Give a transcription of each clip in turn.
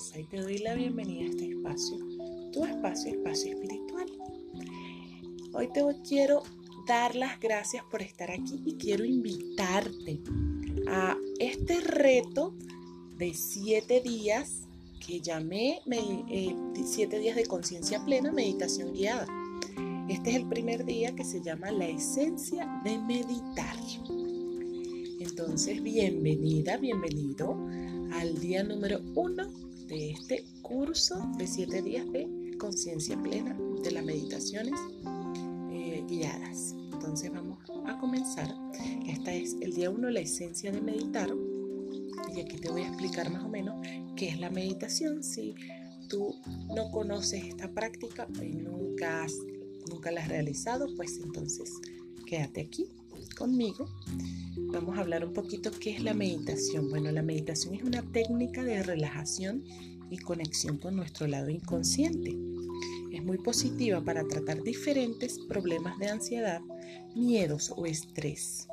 casa y te doy la bienvenida a este espacio, tu espacio, espacio espiritual. Hoy te quiero dar las gracias por estar aquí y quiero invitarte a este reto de siete días que llamé eh, siete días de conciencia plena, meditación guiada. Este es el primer día que se llama la esencia de meditar. Entonces, bienvenida, bienvenido al día número uno de este curso de siete días de conciencia plena de las meditaciones eh, guiadas. Entonces vamos a comenzar. Esta es el día uno, la esencia de meditar. Y aquí te voy a explicar más o menos qué es la meditación. Si tú no conoces esta práctica y nunca, nunca la has realizado, pues entonces quédate aquí conmigo vamos a hablar un poquito qué es la meditación. Bueno, la meditación es una técnica de relajación y conexión con nuestro lado inconsciente. Es muy positiva para tratar diferentes problemas de ansiedad, miedos o estrés.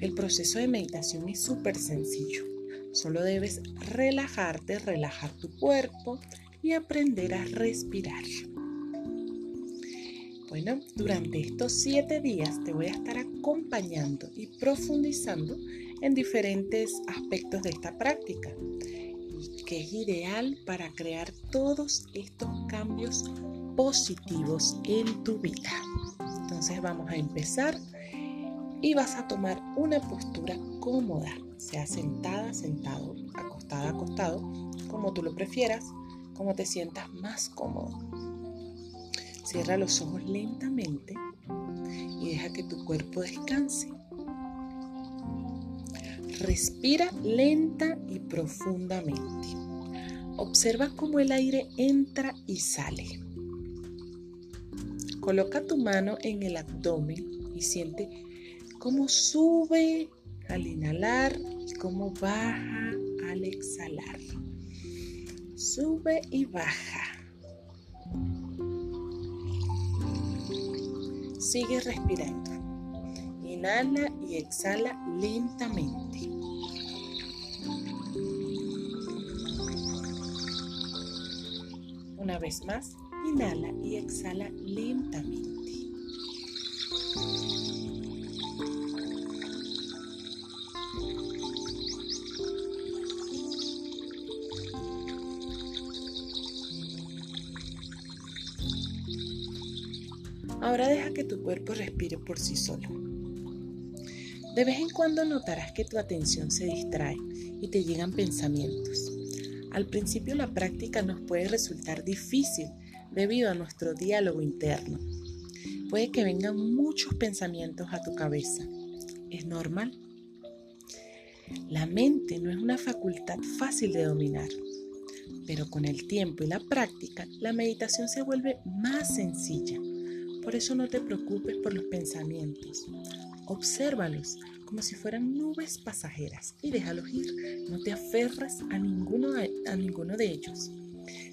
El proceso de meditación es súper sencillo. Solo debes relajarte, relajar tu cuerpo y aprender a respirar. Bueno, durante estos siete días te voy a estar acompañando y profundizando en diferentes aspectos de esta práctica, que es ideal para crear todos estos cambios positivos en tu vida. Entonces vamos a empezar y vas a tomar una postura cómoda, sea sentada, sentado, acostada, acostado, como tú lo prefieras, como te sientas más cómodo. Cierra los ojos lentamente y deja que tu cuerpo descanse. Respira lenta y profundamente. Observa cómo el aire entra y sale. Coloca tu mano en el abdomen y siente cómo sube al inhalar y cómo baja al exhalar. Sube y baja. Sigue respirando. Inhala y exhala lentamente. Una vez más, inhala y exhala lentamente. Ahora deja que tu cuerpo respire por sí solo. De vez en cuando notarás que tu atención se distrae y te llegan pensamientos. Al principio la práctica nos puede resultar difícil debido a nuestro diálogo interno. Puede que vengan muchos pensamientos a tu cabeza. Es normal. La mente no es una facultad fácil de dominar, pero con el tiempo y la práctica la meditación se vuelve más sencilla por eso no te preocupes por los pensamientos. Obsérvalos como si fueran nubes pasajeras y déjalos ir. No te aferres a ninguno a ninguno de ellos.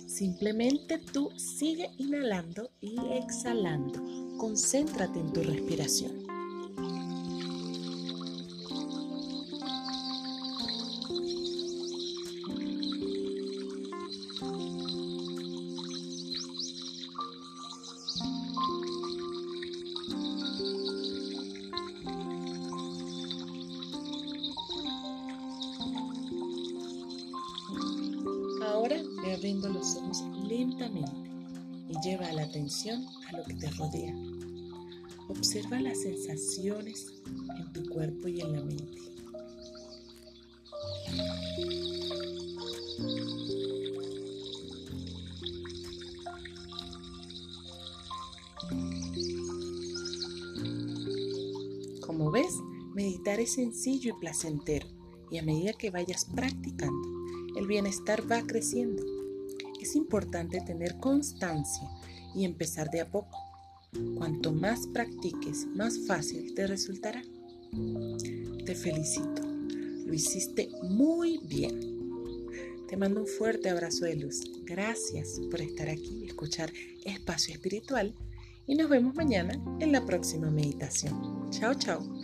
Simplemente tú sigue inhalando y exhalando. Concéntrate en tu respiración. Abriendo los ojos lentamente y lleva la atención a lo que te rodea. Observa las sensaciones en tu cuerpo y en la mente. Como ves, meditar es sencillo y placentero y a medida que vayas practicando, el bienestar va creciendo. Es importante tener constancia y empezar de a poco. Cuanto más practiques, más fácil te resultará. Te felicito. Lo hiciste muy bien. Te mando un fuerte abrazo de luz. Gracias por estar aquí y escuchar Espacio Espiritual. Y nos vemos mañana en la próxima meditación. Chao, chao.